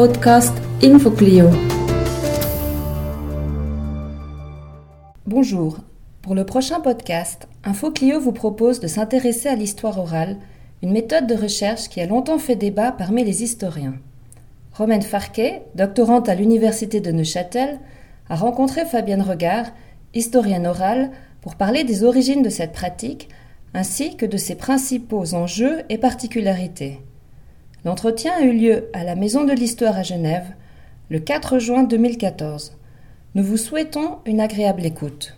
podcast InfoClio. Bonjour. Pour le prochain podcast, InfoClio vous propose de s'intéresser à l'histoire orale, une méthode de recherche qui a longtemps fait débat parmi les historiens. Romaine Farquet, doctorante à l'Université de Neuchâtel, a rencontré Fabienne Regard, historienne orale, pour parler des origines de cette pratique ainsi que de ses principaux enjeux et particularités. L'entretien a eu lieu à la Maison de l'Histoire à Genève le 4 juin 2014. Nous vous souhaitons une agréable écoute.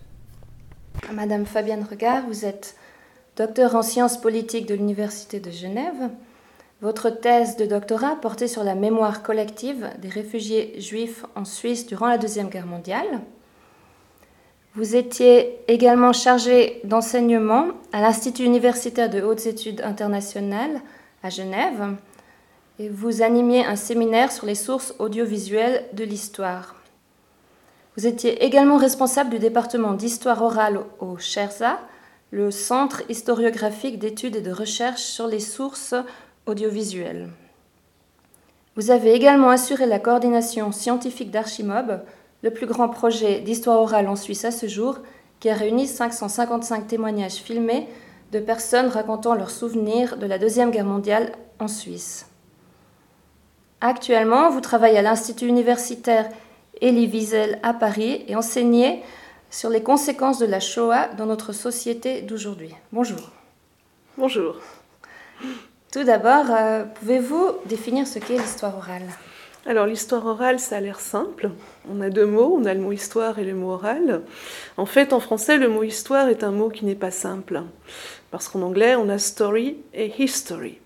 Madame Fabienne Regard, vous êtes docteur en sciences politiques de l'Université de Genève. Votre thèse de doctorat portait sur la mémoire collective des réfugiés juifs en Suisse durant la Deuxième Guerre mondiale. Vous étiez également chargé d'enseignement à l'Institut universitaire de hautes études internationales à Genève vous animiez un séminaire sur les sources audiovisuelles de l'histoire. Vous étiez également responsable du département d'histoire orale au CHERSA, le Centre historiographique d'études et de recherche sur les sources audiovisuelles. Vous avez également assuré la coordination scientifique d'Archimob, le plus grand projet d'histoire orale en Suisse à ce jour, qui a réuni 555 témoignages filmés de personnes racontant leurs souvenirs de la Deuxième Guerre mondiale en Suisse. Actuellement, vous travaillez à l'Institut universitaire Elie Wiesel à Paris et enseignez sur les conséquences de la Shoah dans notre société d'aujourd'hui. Bonjour. Bonjour. Tout d'abord, euh, pouvez-vous définir ce qu'est l'histoire orale? Alors l'histoire orale, ça a l'air simple. On a deux mots, on a le mot histoire et le mot oral. En fait, en français, le mot histoire est un mot qui n'est pas simple. Parce qu'en anglais, on a story et history.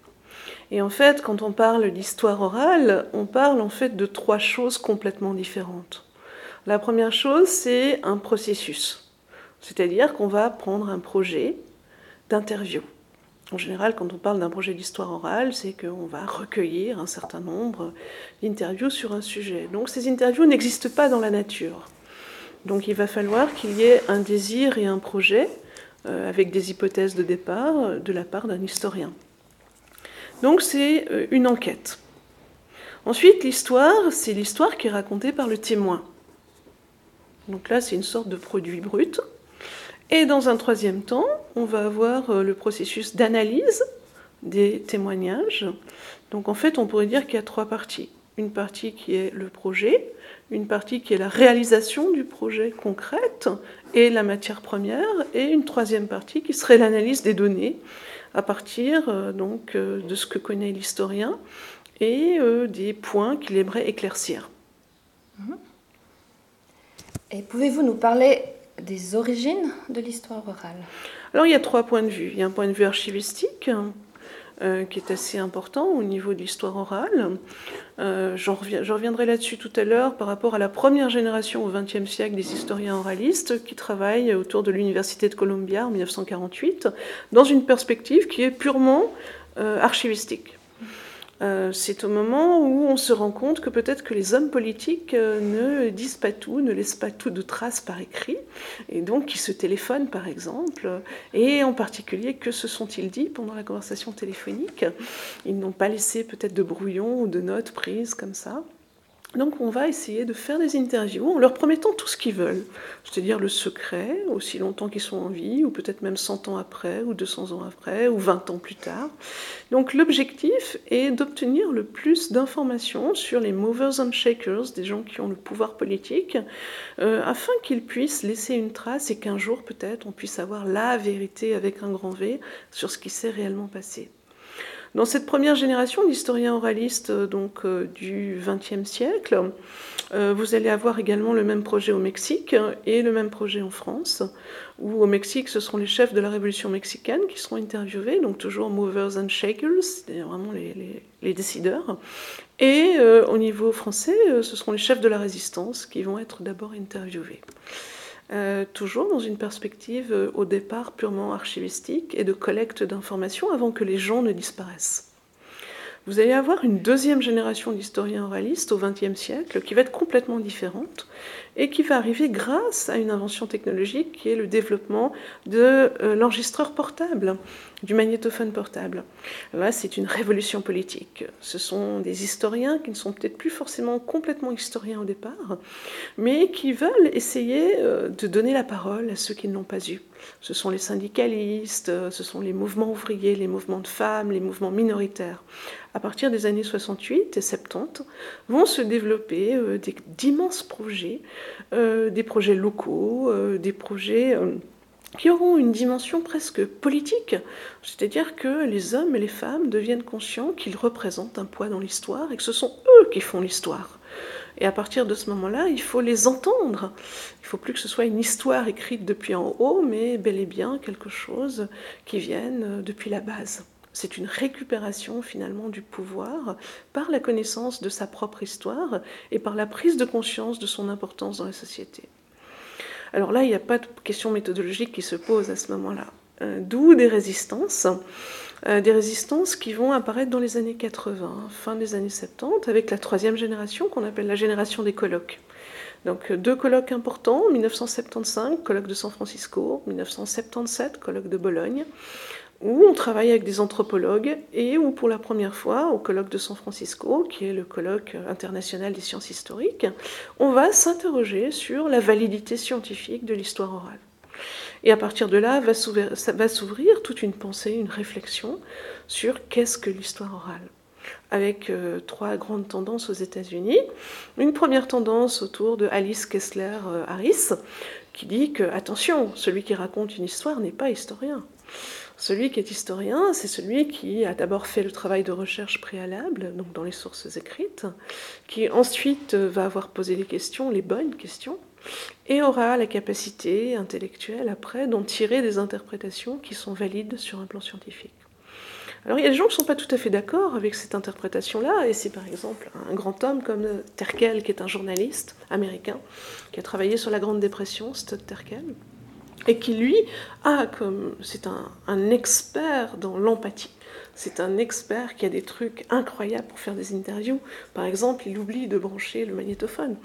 Et en fait, quand on parle d'histoire orale, on parle en fait de trois choses complètement différentes. La première chose, c'est un processus. C'est-à-dire qu'on va prendre un projet d'interview. En général, quand on parle d'un projet d'histoire orale, c'est qu'on va recueillir un certain nombre d'interviews sur un sujet. Donc ces interviews n'existent pas dans la nature. Donc il va falloir qu'il y ait un désir et un projet euh, avec des hypothèses de départ euh, de la part d'un historien. Donc c'est euh, une enquête. Ensuite, l'histoire, c'est l'histoire qui est racontée par le témoin. Donc là, c'est une sorte de produit brut et dans un troisième temps, on va avoir euh, le processus d'analyse des témoignages. Donc en fait, on pourrait dire qu'il y a trois parties. Une partie qui est le projet, une partie qui est la réalisation du projet concrète et la matière première, et une troisième partie qui serait l'analyse des données à partir euh, donc, euh, de ce que connaît l'historien et des points qu'il aimerait éclaircir. Et pouvez-vous nous parler des origines de l'histoire orale? Alors il y a trois points de vue. Il y a un point de vue archivistique euh, qui est assez important au niveau de l'histoire orale. Euh, je reviendrai là-dessus tout à l'heure par rapport à la première génération au XXe siècle des historiens oralistes qui travaillent autour de l'Université de Columbia en 1948 dans une perspective qui est purement euh, archivistique. Euh, c'est au moment où on se rend compte que peut-être que les hommes politiques euh, ne disent pas tout, ne laissent pas tout de traces par écrit, et donc qui se téléphonent par exemple, et en particulier que se sont-ils dit pendant la conversation téléphonique? Ils n'ont pas laissé peut-être de brouillons ou de notes prises comme ça. Donc on va essayer de faire des interviews en leur promettant tout ce qu'ils veulent, c'est-à-dire le secret, aussi longtemps qu'ils sont en vie, ou peut-être même 100 ans après, ou 200 ans après, ou 20 ans plus tard. Donc l'objectif est d'obtenir le plus d'informations sur les movers and shakers, des gens qui ont le pouvoir politique, euh, afin qu'ils puissent laisser une trace et qu'un jour peut-être on puisse avoir la vérité avec un grand V sur ce qui s'est réellement passé. Dans cette première génération d'historiens oralistes euh, donc, euh, du XXe siècle, euh, vous allez avoir également le même projet au Mexique et le même projet en France, où au Mexique, ce seront les chefs de la révolution mexicaine qui seront interviewés, donc toujours movers and shakers, c'est-à-dire vraiment les, décideurs. Et au niveau français, ce seront les chefs de la résistance qui vont être d'abord interviewés. Euh, toujours dans une perspective euh, au départ purement archivistique et de collecte d'informations avant que les gens ne disparaissent. Vous allez avoir une deuxième génération d'historiens oralistes au XXe siècle qui va être complètement différente et qui va arriver grâce à une invention technologique qui est le développement de euh, l'enregistreur portable. du magnétophone portable. Là, c'est une révolution politique. Ce sont des historiens qui ne sont peut-être plus forcément complètement historiens au départ, mais qui veulent essayer euh, de donner la parole à ceux qui ne l'ont pas eu. Ce sont les syndicalistes, euh, ce sont les mouvements ouvriers, les mouvements de femmes, les mouvements minoritaires. À partir des années 68 et 70, vont se développer d'immenses projets, des projets locaux, des projets qui auront une dimension presque politique, c'est-à-dire que les hommes et les femmes deviennent conscients qu'ils représentent un poids dans l'histoire et que ce sont eux qui font l'histoire. Et à partir de ce moment-là, il faut les entendre. Il ne faut plus que ce soit une histoire écrite depuis en haut, mais bel et bien quelque chose qui vienne depuis la base. C'est une récupération finalement du pouvoir par la connaissance de sa propre histoire et par la prise de conscience de son importance dans la société. Alors là, il n'y a pas de question méthodologique qui se pose à ce moment-là. Euh, d'où des résistances, euh, des résistances qui vont apparaître dans les années 80, fin des années 70, avec la troisième génération qu'on appelle la génération des colloques. Donc deux colloques importants, 1975, colloque de San Francisco, 1977, colloque de Bologne, où on travaille avec des anthropologues et où pour la première fois, au colloque de San Francisco, qui est le colloque international des sciences historiques, on va s'interroger sur la validité scientifique de l'histoire orale. Et à partir de là, va s'ouvrir toute une pensée, une réflexion sur qu'est-ce que l'histoire orale avec euh, trois grandes tendances aux États-Unis. Une première tendance autour de Alice Kessler euh, Harris, qui dit que, attention, celui qui raconte une histoire n'est pas historien. Celui qui est historien, c'est celui qui a d'abord fait le travail de recherche préalable, donc dans les sources écrites, qui ensuite va avoir posé les questions, les bonnes questions, et aura la capacité intellectuelle après d'en tirer des interprétations qui sont valides sur un plan scientifique. Alors il y a des gens qui ne sont pas tout à fait d'accord avec cette interprétation-là, et c'est par exemple un grand homme comme Terkel, qui est un journaliste américain, qui a travaillé sur la Grande Dépression, Stud Terkel, et qui lui a comme c'est un, expert dans l'empathie c'est un expert qui a des trucs incroyables pour faire des interviews. Par exemple, il oublie de brancher le magnétophone.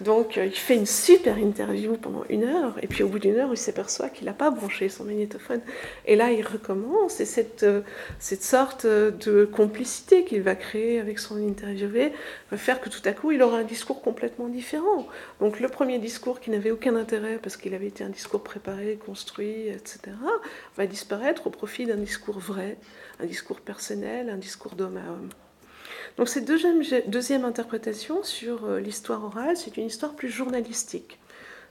Donc, euh, il fait une super interview pendant une heure, et puis au bout d'une heure, il s'aperçoit qu'il n'a pas branché son magnétophone. Et là, il recommence, et cette, euh, cette sorte de complicité qu'il va créer avec son interviewé va faire que tout à coup, il aura un discours complètement différent. Donc, le premier discours qui n'avait aucun intérêt parce qu'il avait été un discours préparé, construit, etc., va disparaître au profit d'un discours vrai, un discours personnel, un discours d'homme à homme. Donc cette deuxième, deuxième interprétation sur euh, l'histoire orale, c'est une histoire plus journalistique.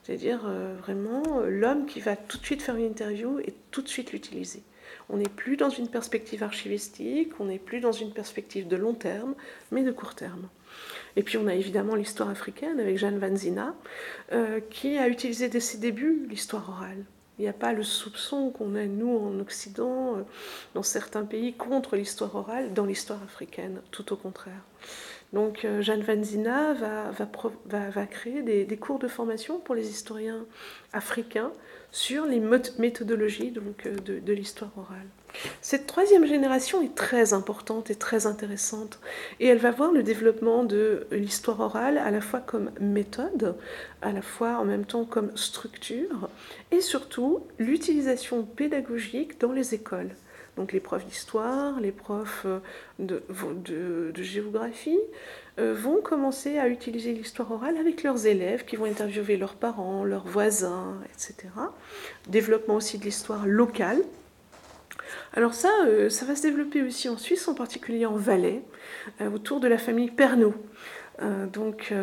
C'est-à-dire euh, vraiment euh, l'homme qui va tout de suite faire une interview et tout de suite l'utiliser. On n'est plus dans une perspective archivistique, on n'est plus dans une perspective de long terme, mais de court terme. Et puis on a évidemment l'histoire africaine avec Jeanne Van Zina, qui a utilisé dès ses débuts l'histoire orale. Il n'y a pas le soupçon qu'on a, nous, en Occident, euh, dans certains pays, contre l'histoire orale, dans l'histoire africaine, tout au contraire. Donc euh, Jeanne Van Zina va, va, créer des, cours de formation pour les historiens africains sur les méthodologies donc, euh, de l'histoire orale. Cette troisième génération est très importante et très intéressante et elle va voir le développement de l'histoire orale à la fois comme méthode, à la fois en même temps comme structure et surtout l'utilisation pédagogique dans les écoles. Donc les profs d'histoire, les profs de, de, géographie euh, vont commencer à utiliser l'histoire orale avec leurs élèves qui vont interviewer leurs parents, leurs voisins, etc. Développement aussi de l'histoire locale alors ça, euh, ça va se développer aussi en Suisse, en particulier en Valais, euh, autour de la famille Pernoud. Euh, donc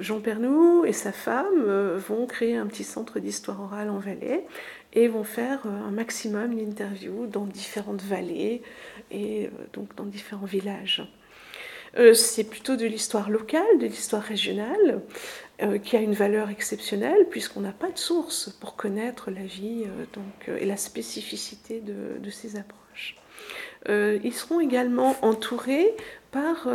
Jean Pernoud et sa femme vont créer un petit centre d'histoire orale en Valais et vont faire un maximum d'interviews dans différentes vallées et donc dans différents villages. c'est plutôt de l'histoire locale, de l'histoire régionale, euh, qui a une valeur exceptionnelle puisqu'on n'a pas de source pour connaître la vie euh, donc, euh, et la spécificité de, ces approches. ils seront également entourés par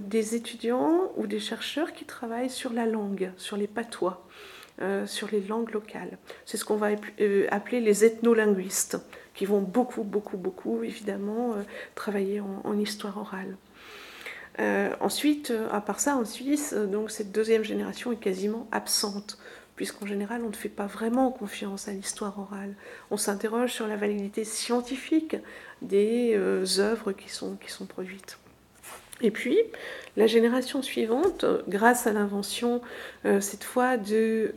des étudiants ou des chercheurs qui travaillent sur la langue, sur les patois, sur les langues locales. C'est ce qu'on va appeler les ethnolinguistes, qui vont beaucoup, beaucoup, beaucoup, évidemment, travailler en histoire orale. Euh, ensuite, euh, à part ça, en Suisse, euh, donc cette deuxième génération est quasiment absente puisqu'en général, on ne fait pas vraiment confiance à l'histoire orale. On s'interroge sur la validité scientifique des œuvres qui sont, qui sont produites. Et puis, la génération suivante, grâce à l'invention cette fois de,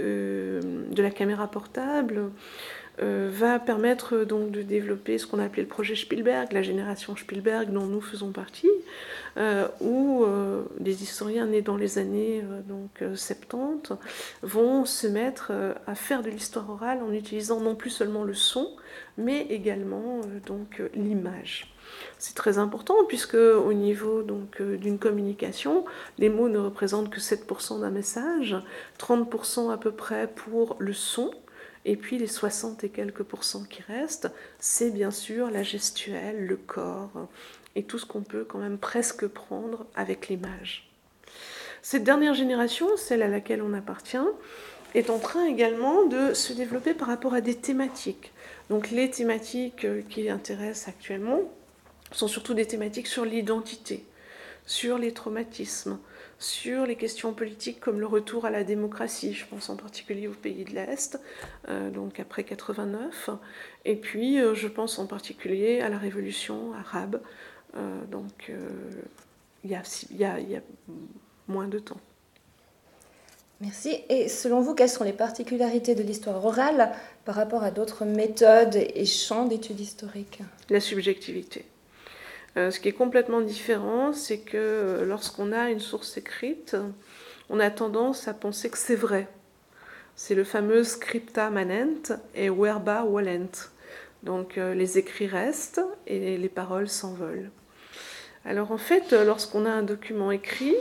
de, la caméra portable, euh, va permettre donc de développer ce qu'on a appelé le projet Spielberg, la génération Spielberg dont nous faisons partie, où des historiens nés dans les années donc 70 vont se mettre à faire de l'histoire orale en utilisant non plus seulement le son, mais également donc l'image. C'est très important puisque au niveau donc euh, d'une communication, les mots ne représentent que 7% d'un message, 30% à peu près pour le son, et puis les 60 et quelques pourcents qui restent, c'est bien sûr la gestuelle, le corps et tout ce qu'on peut quand même presque prendre avec l'image. Cette dernière génération, celle à laquelle on appartient, est en train également de se développer par rapport à des thématiques. Donc les thématiques qui intéressent actuellement, sont surtout des thématiques sur l'identité, sur les traumatismes, sur les questions politiques comme le retour à la démocratie, je pense en particulier aux pays de l'Est, euh, donc après 89, et puis euh, je pense en particulier à la révolution arabe, euh, donc il y, y, a moins de temps. Merci. Et selon vous, quelles sont les particularités de l'histoire orale par rapport à d'autres méthodes et champs d'études historiques? La subjectivité. Euh, ce qui est complètement différent, c'est que euh, lorsqu'on a une source écrite, on a tendance à penser que c'est vrai. C'est le fameux scripta manent et verba volent. Donc euh, les écrits restent et les paroles s'envolent. Alors en fait, lorsqu'on a un document écrit,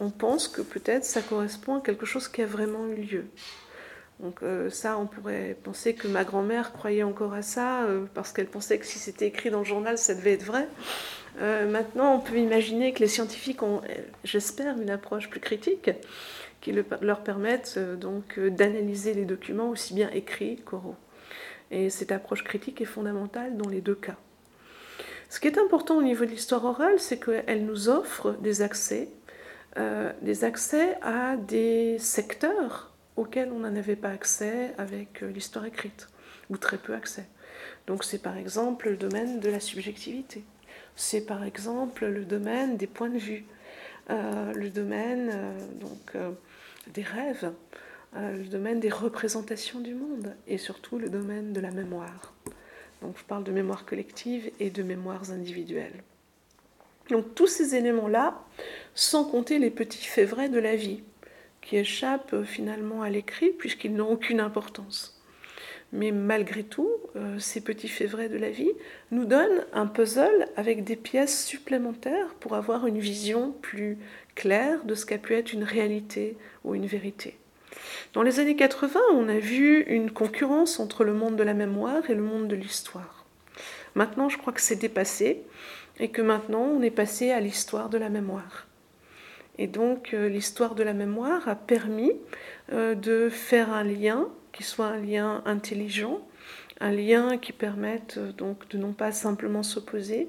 on pense que peut-être ça correspond à quelque chose qui a vraiment eu lieu. Donc ça, on pourrait penser que ma grand-mère croyait encore à ça parce qu'elle pensait que si c'était écrit dans le journal, ça devait être vrai. Euh, maintenant, on peut imaginer que les scientifiques ont, j'espère, une approche plus critique qui leur permette euh, donc euh, d'analyser les documents aussi bien écrits qu'oraux. Et cette approche critique est fondamentale dans les deux cas. Ce qui est important au niveau de l'histoire orale, c'est qu'elle nous offre des accès, des accès à des secteurs auxquels on n'en avait pas accès avec l'histoire écrite, ou très peu accès. Donc c'est par exemple le domaine de la subjectivité c'est par exemple le domaine des points de vue, euh, le domaine euh, donc, euh, des rêves, le domaine des représentations du monde et surtout le domaine de la mémoire. Donc je parle de mémoire collective et de mémoires individuelles. Donc tous ces éléments-là, sans compter les petits faits vrais de la vie, qui échappent finalement à l'écrit puisqu'ils n'ont aucune importance. Mais malgré tout, euh, ces petits faits vrais de la vie nous donnent un puzzle avec des pièces supplémentaires pour avoir une vision plus claire de ce qu'a pu être une réalité ou une vérité. Dans les années 80, on a vu une concurrence entre le monde de la mémoire et le monde de l'histoire. Maintenant, je crois que c'est dépassé et que maintenant, on est passé à l'histoire de la mémoire. Et donc, euh, l'histoire de la mémoire a permis euh, de faire un lien qui soit un lien intelligent, un lien qui permette euh, donc de non pas simplement s'opposer,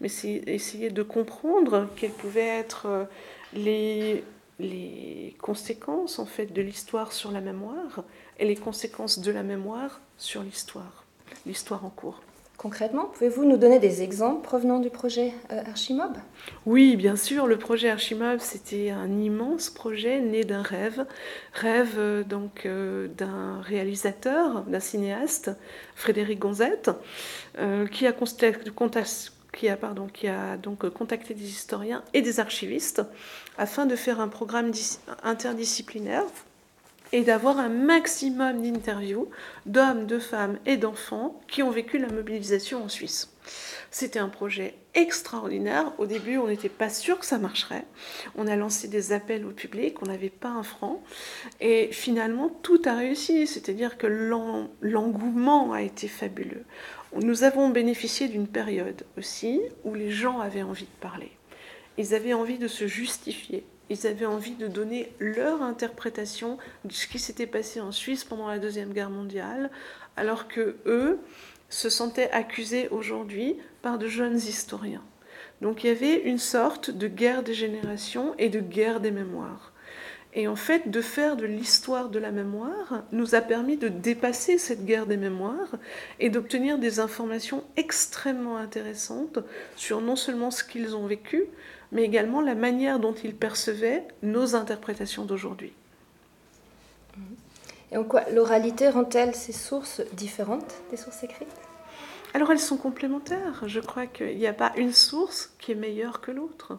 mais essayer de comprendre quelles pouvaient être les, les conséquences en fait de l'histoire sur la mémoire et les conséquences de la mémoire sur l'histoire, l'histoire en cours. Concrètement, pouvez-vous nous donner des exemples provenant du projet euh, Archimob? Oui, bien sûr. Le projet Archimob, c'était un immense projet né d'un rêve, rêve euh, donc euh, d'un réalisateur, d'un cinéaste, Frédéric Gonzette, qui a, contacté des historiens et des archivistes afin de faire un programme interdisciplinaire et d'avoir un maximum d'interviews d'hommes, de femmes et d'enfants qui ont vécu la mobilisation en Suisse. C'était un projet extraordinaire. Au début, on n'était pas sûr que ça marcherait. On a lancé des appels au public, on n'avait pas un franc. Et finalement, tout a réussi. C'est-à-dire que l'engouement a été fabuleux. Nous avons bénéficié d'une période aussi où les gens avaient envie de parler. Ils avaient envie de se justifier ils avaient envie de donner leur interprétation de ce qui s'était passé en Suisse pendant la Deuxième Guerre mondiale, alors que eux se sentaient accusés aujourd'hui par de jeunes historiens. Donc il y avait une sorte de guerre des générations et de guerre des mémoires. Et en fait, de faire de l'histoire de la mémoire nous a permis de dépasser cette guerre des mémoires et d'obtenir des informations extrêmement intéressantes sur non seulement ce qu'ils ont vécu, mais également la manière dont ils percevaient nos interprétations d'aujourd'hui. Et en quoi l'oralité rend-elle ces sources différentes des sources écrites? Alors elles sont complémentaires. Je crois qu'il n'y a pas une source qui est meilleure que l'autre.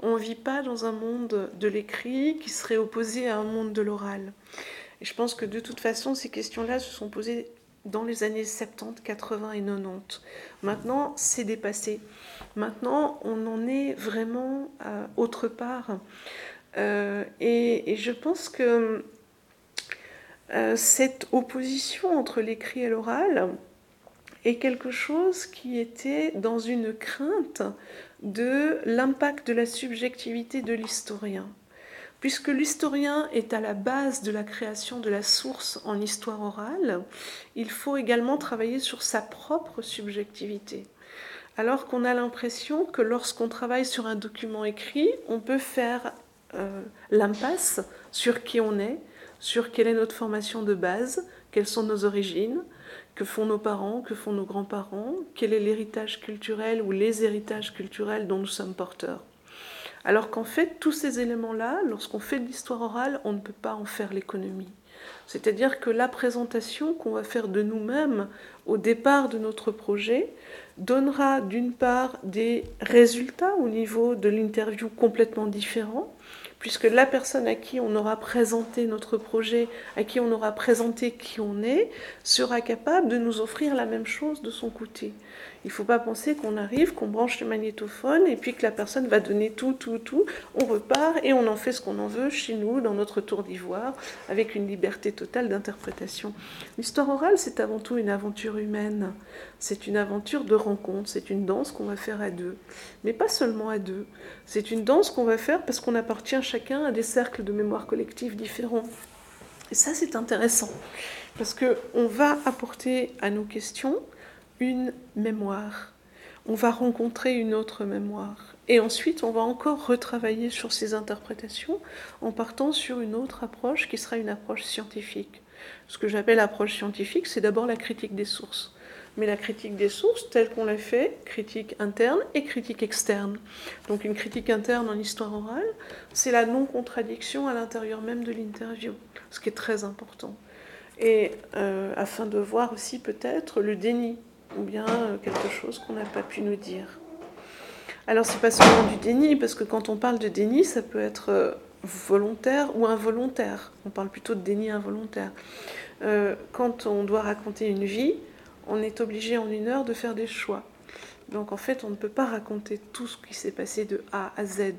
On ne vit pas dans un monde de l'écrit qui serait opposé à un monde de l'oral. Et je pense que de toute façon, ces questions-là se sont posées dans les années 70, 80 et 90. Maintenant, c'est dépassé. Maintenant, on en est vraiment euh, autre part. Euh, et, je pense que euh, cette opposition entre l'écrit et l'oral est quelque chose qui était dans une crainte de l'impact de la subjectivité de l'historien. Puisque l'historien est à la base de la création de la source en histoire orale, il faut également travailler sur sa propre subjectivité. Alors qu'on a l'impression que lorsqu'on travaille sur un document écrit, on peut faire euh, l'impasse sur qui on est, sur quelle est notre formation de base, quelles sont nos origines, que font nos parents, que font nos grands-parents, quel est l'héritage culturel ou les héritages culturels dont nous sommes porteurs. Alors qu'en fait, tous ces éléments-là, lorsqu'on fait de l'histoire orale, on ne peut pas en faire l'économie. C'est-à-dire que la présentation qu'on va faire de nous-mêmes au départ de notre projet donnera d'une part des résultats au niveau de l'interview complètement différents, puisque la personne à qui on aura présenté notre projet, à qui on aura présenté qui on est, sera capable de nous offrir la même chose de son côté. Il ne faut pas penser qu'on arrive, qu'on branche le magnétophone et puis que la personne va donner tout, tout, tout. On repart et on en fait ce qu'on en veut chez nous, dans notre tour d'ivoire, avec une liberté totale d'interprétation. L'histoire orale, c'est avant tout une aventure humaine. C'est une aventure de rencontre. C'est une danse qu'on va faire à deux. Mais pas seulement à deux. C'est une danse qu'on va faire parce qu'on appartient chacun à des cercles de mémoire collective différents. Et ça, c'est intéressant. Parce qu'on va apporter à nos questions une mémoire. On va rencontrer une autre mémoire. Et ensuite, on va encore retravailler sur ces interprétations en partant sur une autre approche qui sera une approche scientifique. Ce que j'appelle approche scientifique, c'est d'abord la critique des sources. Mais la critique des sources, telle qu'on l'a fait, critique interne et critique externe. Donc une critique interne en histoire orale, c'est la non-contradiction à l'intérieur même de l'interview, ce qui est très important. Et euh, afin de voir aussi peut-être le déni ou bien euh, quelque chose qu'on n'a pas pu nous dire. Alors c'est pas seulement du déni, parce que quand on parle de déni, ça peut être euh, volontaire ou involontaire. On parle plutôt de déni involontaire. Euh, quand on doit raconter une vie, on est obligé en une heure de faire des choix. Donc en fait, on ne peut pas raconter tout ce qui s'est passé de A à Z.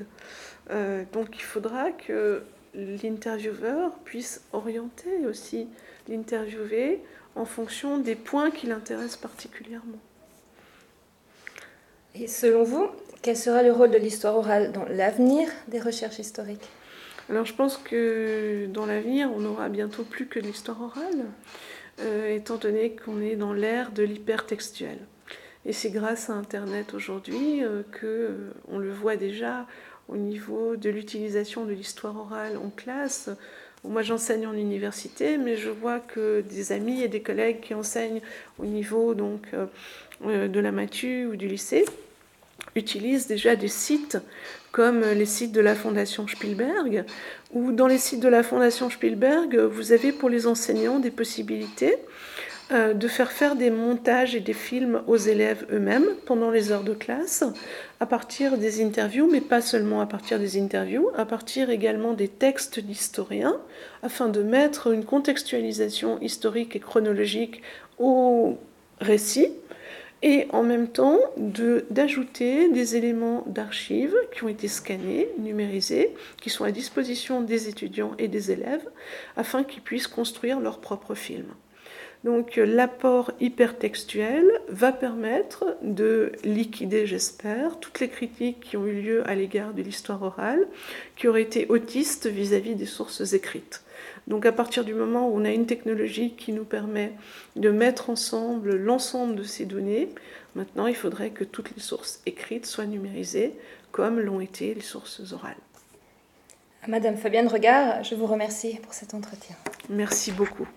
donc il faudra que l'intervieweur puisse orienter aussi l'interviewé en fonction des points qui l'intéressent particulièrement. Et selon vous, quel sera le rôle de l'histoire orale dans l'avenir des recherches historiques? Alors je pense que dans l'avenir, on n'aura bientôt plus que l'histoire orale, euh, étant donné qu'on est dans l'ère de l'hypertextuel. Et c'est grâce à Internet aujourd'hui euh, que euh, on le voit déjà au niveau de l'utilisation de l'histoire orale en classe. Moi, j'enseigne en université, mais je vois que des amis et des collègues qui enseignent au niveau donc, euh, euh, de la Matu ou du lycée utilisent déjà des sites comme les sites de la Fondation Spielberg, ou dans les sites de la Fondation Spielberg, vous avez pour les enseignants des possibilités euh, de faire faire des montages et des films aux élèves eux-mêmes pendant les heures de classe, à partir des interviews, mais pas seulement à partir des interviews, à partir également des textes d'historiens, afin de mettre une contextualisation historique et chronologique au récit, et en même temps d'ajouter des éléments d'archives qui ont été scannés, numérisés, qui sont à disposition des étudiants et des élèves, afin qu'ils puissent construire leur propre film. Donc l'apport hypertextuel va permettre de liquider, j'espère, toutes les critiques qui ont eu lieu à l'égard de l'histoire orale, qui auraient été autistes vis-à-vis des sources écrites. Donc à partir du moment où on a une technologie qui nous permet de mettre ensemble l'ensemble de ces données, maintenant il faudrait que toutes les sources écrites soient numérisées comme l'ont été les sources orales. Madame Fabienne Regard, je vous remercie pour cet entretien. Merci beaucoup.